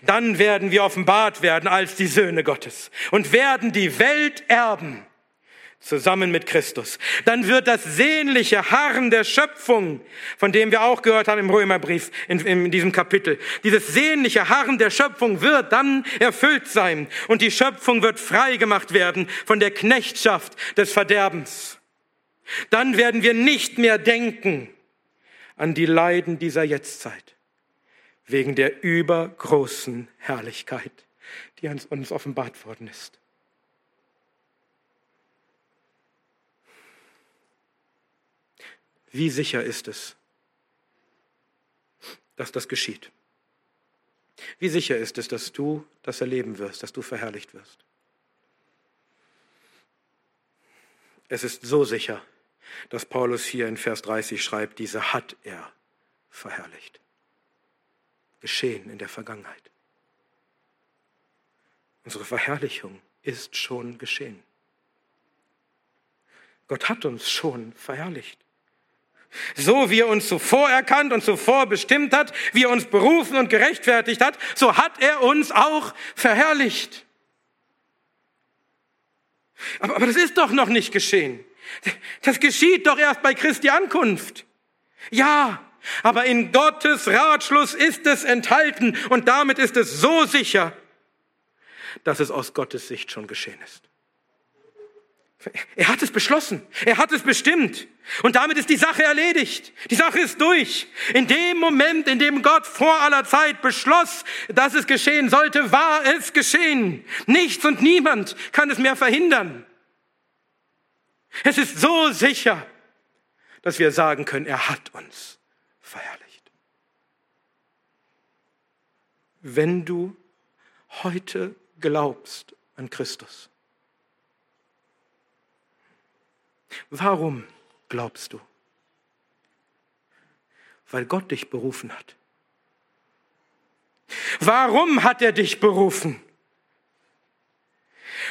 Dann werden wir offenbart werden als die Söhne Gottes und werden die Welt erben zusammen mit Christus. Dann wird das sehnliche Harren der Schöpfung, von dem wir auch gehört haben im Römerbrief in, in, diesem Kapitel, dieses sehnliche Harren der Schöpfung wird dann erfüllt sein und die Schöpfung wird frei gemacht werden von der Knechtschaft des Verderbens. Dann werden wir nicht mehr denken an die Leiden dieser Jetztzeit wegen der übergroßen Herrlichkeit, die uns offenbart worden ist. Wie sicher ist es, dass das geschieht? Wie sicher ist es, dass du das erleben wirst, dass du verherrlicht wirst? Es ist so sicher, dass Paulus hier in Vers 30 schreibt, diese hat er verherrlicht. Geschehen in der Vergangenheit. Unsere Verherrlichung ist schon geschehen. Gott hat uns schon verherrlicht. So wie er uns zuvor erkannt und zuvor bestimmt hat, wie er uns berufen und gerechtfertigt hat, so hat er uns auch verherrlicht. Aber, aber das ist doch noch nicht geschehen. Das geschieht doch erst bei Christi Ankunft. Ja, aber in Gottes Ratschluss ist es enthalten und damit ist es so sicher, dass es aus Gottes Sicht schon geschehen ist. Er hat es beschlossen. Er hat es bestimmt. Und damit ist die Sache erledigt. Die Sache ist durch. In dem Moment, in dem Gott vor aller Zeit beschloss, dass es geschehen sollte, war es geschehen. Nichts und niemand kann es mehr verhindern. Es ist so sicher, dass wir sagen können, er hat uns verherrlicht. Wenn du heute glaubst an Christus, Warum glaubst du? Weil Gott dich berufen hat. Warum hat er dich berufen?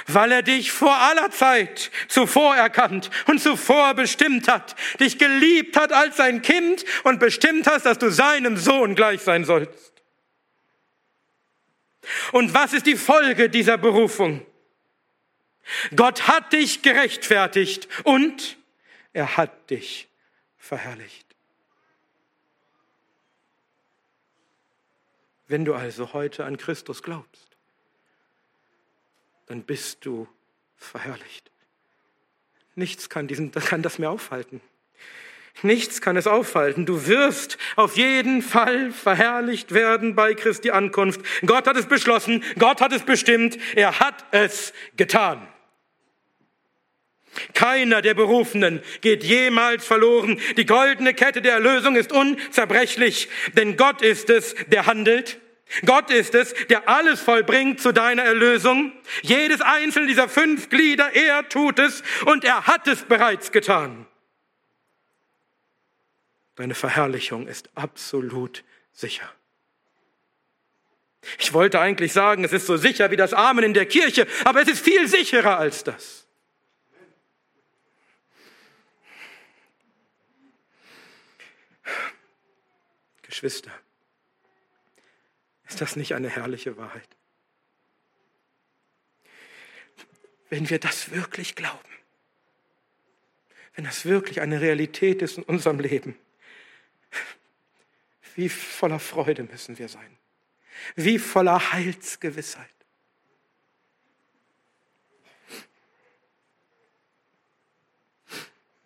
Weil er dich vor aller Zeit zuvor erkannt und zuvor bestimmt hat, dich geliebt hat als sein Kind und bestimmt hast, dass du seinem Sohn gleich sein sollst. Und was ist die Folge dieser Berufung? Gott hat dich gerechtfertigt und er hat dich verherrlicht. Wenn du also heute an Christus glaubst, dann bist du verherrlicht. Nichts kann, diesen, kann das mehr aufhalten. Nichts kann es aufhalten. Du wirst auf jeden Fall verherrlicht werden bei Christi Ankunft. Gott hat es beschlossen, Gott hat es bestimmt, er hat es getan. Keiner der Berufenen geht jemals verloren. Die goldene Kette der Erlösung ist unzerbrechlich, denn Gott ist es, der handelt. Gott ist es, der alles vollbringt zu deiner Erlösung. Jedes einzelne dieser fünf Glieder, er tut es und er hat es bereits getan. Deine Verherrlichung ist absolut sicher. Ich wollte eigentlich sagen, es ist so sicher wie das Amen in der Kirche, aber es ist viel sicherer als das. Geschwister, ist das nicht eine herrliche Wahrheit? Wenn wir das wirklich glauben, wenn das wirklich eine Realität ist in unserem Leben, wie voller Freude müssen wir sein, wie voller Heilsgewissheit.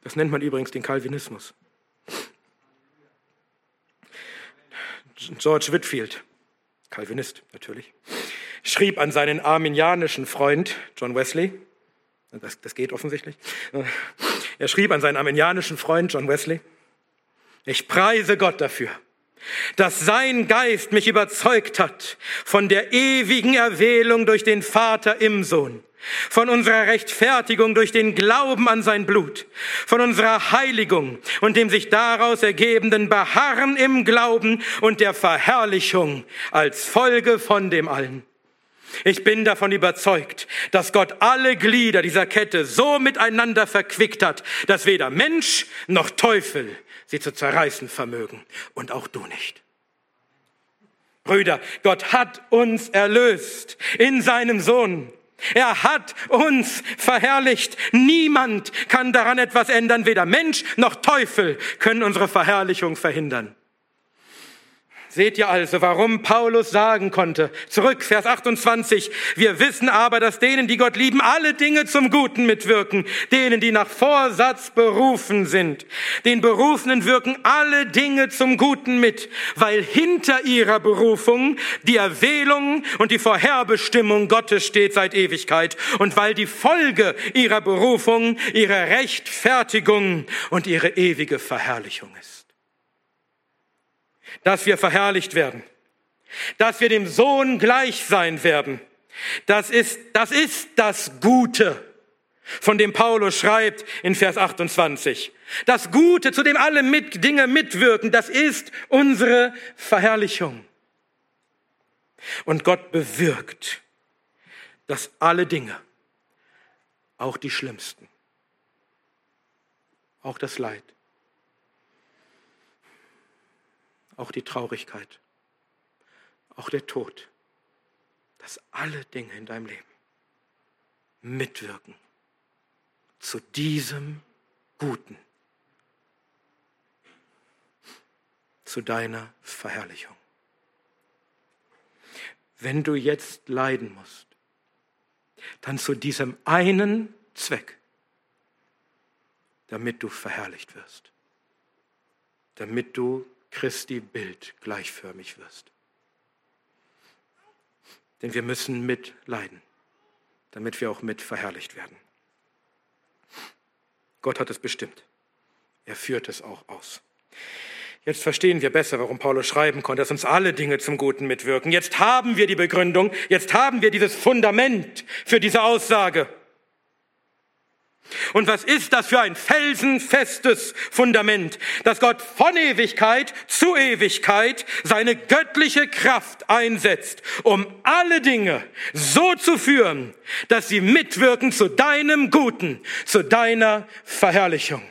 Das nennt man übrigens den Calvinismus. George Whitfield, Calvinist natürlich, schrieb an seinen arminianischen Freund John Wesley, das, das geht offensichtlich, er schrieb an seinen arminianischen Freund John Wesley, ich preise Gott dafür, dass sein Geist mich überzeugt hat von der ewigen Erwählung durch den Vater im Sohn von unserer Rechtfertigung durch den Glauben an sein Blut, von unserer Heiligung und dem sich daraus ergebenden Beharren im Glauben und der Verherrlichung als Folge von dem allen. Ich bin davon überzeugt, dass Gott alle Glieder dieser Kette so miteinander verquickt hat, dass weder Mensch noch Teufel sie zu zerreißen vermögen und auch du nicht. Brüder, Gott hat uns erlöst in seinem Sohn. Er hat uns verherrlicht. Niemand kann daran etwas ändern. Weder Mensch noch Teufel können unsere Verherrlichung verhindern. Seht ihr also, warum Paulus sagen konnte, zurück, Vers 28, wir wissen aber, dass denen, die Gott lieben, alle Dinge zum Guten mitwirken, denen, die nach Vorsatz berufen sind. Den Berufenen wirken alle Dinge zum Guten mit, weil hinter ihrer Berufung die Erwählung und die Vorherbestimmung Gottes steht seit Ewigkeit und weil die Folge ihrer Berufung ihre Rechtfertigung und ihre ewige Verherrlichung ist dass wir verherrlicht werden, dass wir dem Sohn gleich sein werden. Das ist, das ist das Gute, von dem Paulus schreibt in Vers 28. Das Gute, zu dem alle mit, Dinge mitwirken, das ist unsere Verherrlichung. Und Gott bewirkt, dass alle Dinge, auch die schlimmsten, auch das Leid, auch die Traurigkeit, auch der Tod, dass alle Dinge in deinem Leben mitwirken zu diesem Guten, zu deiner Verherrlichung. Wenn du jetzt leiden musst, dann zu diesem einen Zweck, damit du verherrlicht wirst, damit du Christi Bild gleichförmig wirst. Denn wir müssen mitleiden, damit wir auch mit verherrlicht werden. Gott hat es bestimmt. Er führt es auch aus. Jetzt verstehen wir besser, warum Paulus schreiben konnte, dass uns alle Dinge zum Guten mitwirken. Jetzt haben wir die Begründung, jetzt haben wir dieses Fundament für diese Aussage. Und was ist das für ein felsenfestes Fundament, dass Gott von Ewigkeit zu Ewigkeit seine göttliche Kraft einsetzt, um alle Dinge so zu führen, dass sie mitwirken zu deinem Guten, zu deiner Verherrlichung.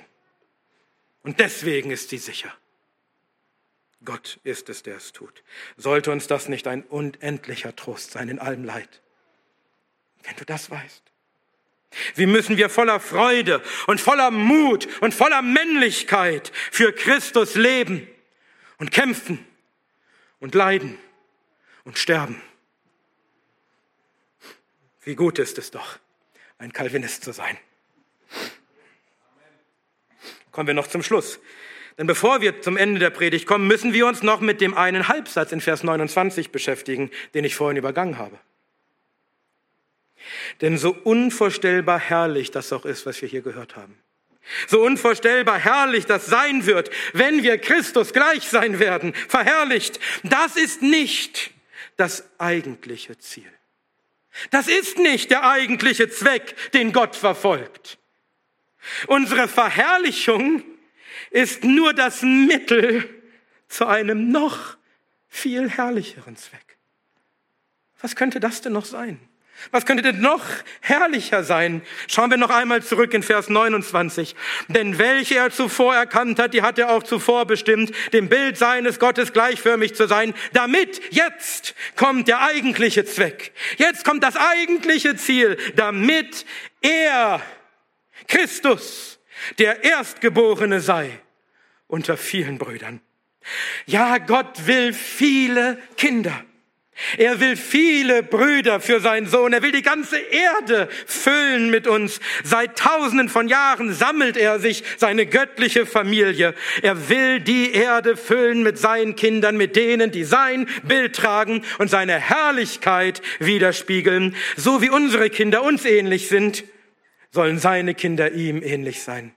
Und deswegen ist sie sicher. Gott ist es, der es tut. Sollte uns das nicht ein unendlicher Trost sein in allem Leid? Wenn du das weißt. Wie müssen wir voller Freude und voller Mut und voller Männlichkeit für Christus leben und kämpfen und leiden und sterben. Wie gut ist es doch, ein Calvinist zu sein. Kommen wir noch zum Schluss. Denn bevor wir zum Ende der Predigt kommen, müssen wir uns noch mit dem einen Halbsatz in Vers 29 beschäftigen, den ich vorhin übergangen habe. Denn so unvorstellbar herrlich das auch ist, was wir hier gehört haben. So unvorstellbar herrlich das sein wird, wenn wir Christus gleich sein werden, verherrlicht. Das ist nicht das eigentliche Ziel. Das ist nicht der eigentliche Zweck, den Gott verfolgt. Unsere Verherrlichung ist nur das Mittel zu einem noch viel herrlicheren Zweck. Was könnte das denn noch sein? Was könnte denn noch herrlicher sein? Schauen wir noch einmal zurück in Vers 29. Denn welche er zuvor erkannt hat, die hat er auch zuvor bestimmt, dem Bild seines Gottes gleichförmig zu sein, damit jetzt kommt der eigentliche Zweck. Jetzt kommt das eigentliche Ziel, damit er, Christus, der Erstgeborene sei unter vielen Brüdern. Ja, Gott will viele Kinder. Er will viele Brüder für seinen Sohn. Er will die ganze Erde füllen mit uns. Seit tausenden von Jahren sammelt er sich seine göttliche Familie. Er will die Erde füllen mit seinen Kindern, mit denen, die sein Bild tragen und seine Herrlichkeit widerspiegeln. So wie unsere Kinder uns ähnlich sind, sollen seine Kinder ihm ähnlich sein.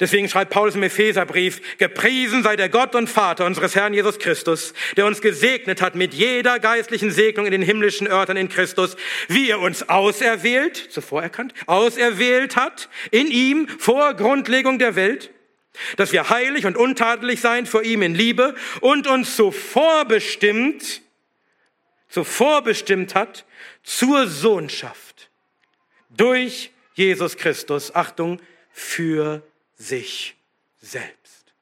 Deswegen schreibt Paulus im Epheserbrief, gepriesen sei der Gott und Vater unseres Herrn Jesus Christus, der uns gesegnet hat mit jeder geistlichen Segnung in den himmlischen Örtern in Christus, wie er uns auserwählt, zuvor erkannt, auserwählt hat, in ihm vor Grundlegung der Welt, dass wir heilig und untadelig sein vor ihm in Liebe und uns zuvor bestimmt, zuvor bestimmt hat zur Sohnschaft durch Jesus Christus, Achtung, für sich selbst.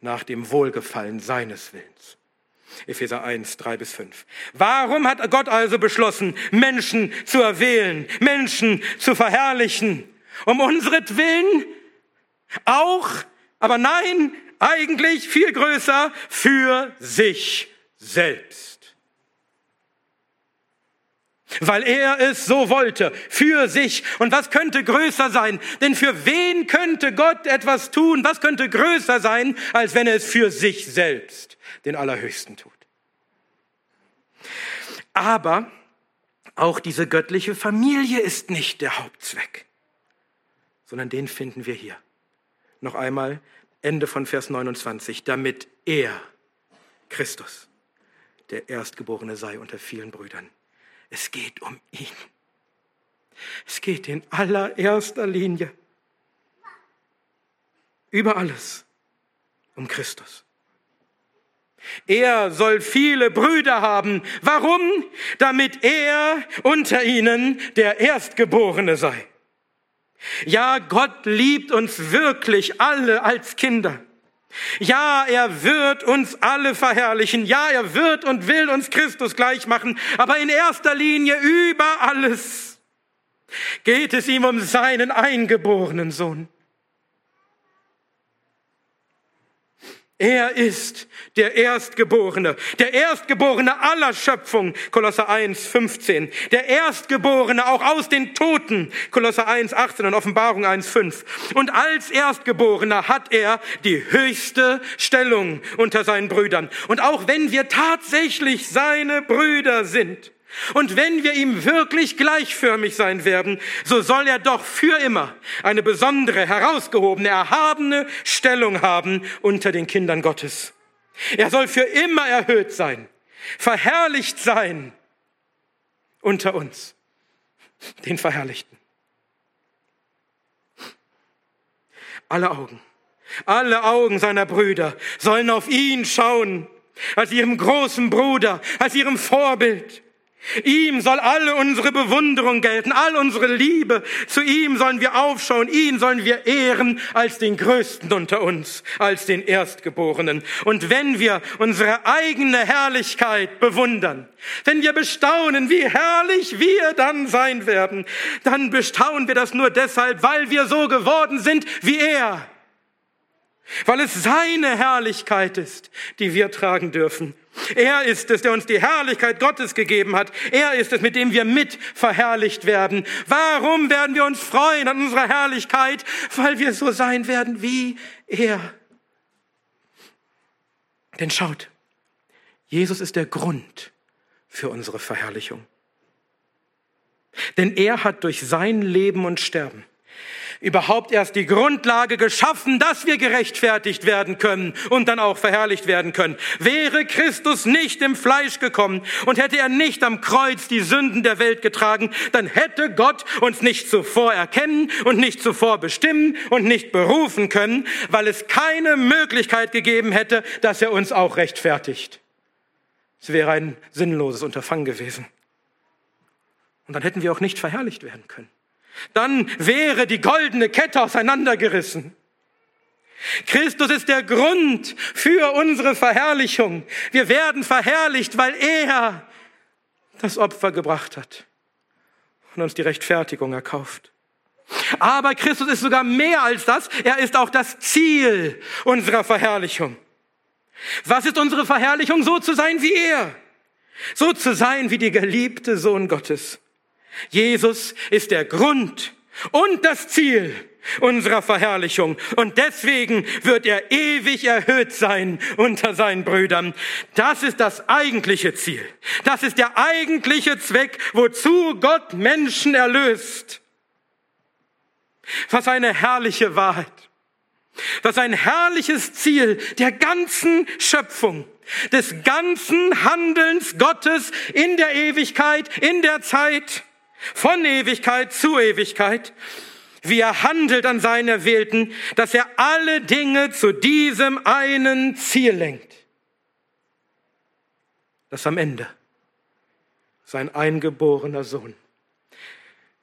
Nach dem Wohlgefallen seines Willens. Epheser 1, 3 bis 5. Warum hat Gott also beschlossen, Menschen zu erwählen, Menschen zu verherrlichen? Um unseretwillen auch, aber nein, eigentlich viel größer, für sich selbst weil er es so wollte, für sich. Und was könnte größer sein? Denn für wen könnte Gott etwas tun? Was könnte größer sein, als wenn er es für sich selbst, den Allerhöchsten, tut? Aber auch diese göttliche Familie ist nicht der Hauptzweck, sondern den finden wir hier. Noch einmal Ende von Vers 29, damit er, Christus, der Erstgeborene sei unter vielen Brüdern. Es geht um ihn. Es geht in allererster Linie über alles um Christus. Er soll viele Brüder haben. Warum? Damit er unter ihnen der Erstgeborene sei. Ja, Gott liebt uns wirklich alle als Kinder. Ja, er wird uns alle verherrlichen. Ja, er wird und will uns Christus gleich machen. Aber in erster Linie über alles geht es ihm um seinen eingeborenen Sohn. Er ist der Erstgeborene, der Erstgeborene aller Schöpfung, Kolosser 1, 15. Der Erstgeborene auch aus den Toten, Kolosser 1, 18 und Offenbarung 1, 5. Und als Erstgeborener hat er die höchste Stellung unter seinen Brüdern. Und auch wenn wir tatsächlich seine Brüder sind, und wenn wir ihm wirklich gleichförmig sein werden, so soll er doch für immer eine besondere, herausgehobene, erhabene Stellung haben unter den Kindern Gottes. Er soll für immer erhöht sein, verherrlicht sein unter uns, den Verherrlichten. Alle Augen, alle Augen seiner Brüder sollen auf ihn schauen, als ihrem großen Bruder, als ihrem Vorbild. Ihm soll alle unsere Bewunderung gelten, all unsere Liebe. Zu ihm sollen wir aufschauen, ihn sollen wir ehren als den Größten unter uns, als den Erstgeborenen. Und wenn wir unsere eigene Herrlichkeit bewundern, wenn wir bestaunen, wie herrlich wir dann sein werden, dann bestaunen wir das nur deshalb, weil wir so geworden sind wie er. Weil es seine Herrlichkeit ist, die wir tragen dürfen er ist es, der uns die Herrlichkeit Gottes gegeben hat. Er ist es, mit dem wir mit verherrlicht werden. Warum werden wir uns freuen an unserer Herrlichkeit? Weil wir so sein werden wie er. Denn schaut, Jesus ist der Grund für unsere Verherrlichung. Denn er hat durch sein Leben und Sterben überhaupt erst die Grundlage geschaffen, dass wir gerechtfertigt werden können und dann auch verherrlicht werden können. Wäre Christus nicht im Fleisch gekommen und hätte er nicht am Kreuz die Sünden der Welt getragen, dann hätte Gott uns nicht zuvor erkennen und nicht zuvor bestimmen und nicht berufen können, weil es keine Möglichkeit gegeben hätte, dass er uns auch rechtfertigt. Es wäre ein sinnloses Unterfangen gewesen. Und dann hätten wir auch nicht verherrlicht werden können. Dann wäre die goldene Kette auseinandergerissen. Christus ist der Grund für unsere Verherrlichung. Wir werden verherrlicht, weil er das Opfer gebracht hat und uns die Rechtfertigung erkauft. Aber Christus ist sogar mehr als das. Er ist auch das Ziel unserer Verherrlichung. Was ist unsere Verherrlichung? So zu sein wie er. So zu sein wie die geliebte Sohn Gottes. Jesus ist der Grund und das Ziel unserer Verherrlichung. Und deswegen wird er ewig erhöht sein unter seinen Brüdern. Das ist das eigentliche Ziel. Das ist der eigentliche Zweck, wozu Gott Menschen erlöst. Was eine herrliche Wahrheit. Was ein herrliches Ziel der ganzen Schöpfung, des ganzen Handelns Gottes in der Ewigkeit, in der Zeit, von Ewigkeit zu Ewigkeit wie er handelt an seinen Erwählten, dass er alle Dinge zu diesem einen Ziel lenkt. Dass am Ende sein eingeborener Sohn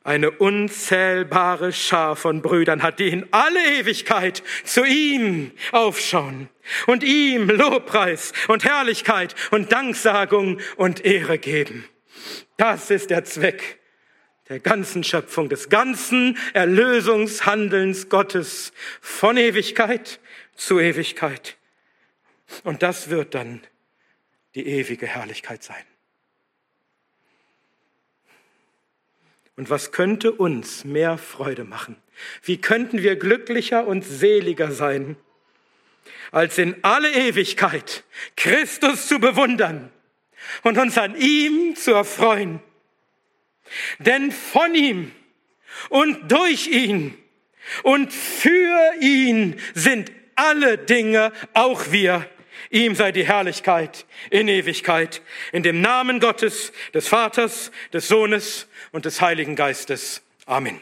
eine unzählbare Schar von Brüdern hat, die in alle Ewigkeit zu ihm aufschauen und ihm Lobpreis und Herrlichkeit und Danksagung und Ehre geben. Das ist der Zweck der ganzen Schöpfung, des ganzen Erlösungshandelns Gottes von Ewigkeit zu Ewigkeit. Und das wird dann die ewige Herrlichkeit sein. Und was könnte uns mehr Freude machen? Wie könnten wir glücklicher und seliger sein, als in alle Ewigkeit Christus zu bewundern und uns an ihm zu erfreuen denn von ihm und durch ihn und für ihn sind alle Dinge, auch wir. Ihm sei die Herrlichkeit in Ewigkeit. In dem Namen Gottes, des Vaters, des Sohnes und des Heiligen Geistes. Amen.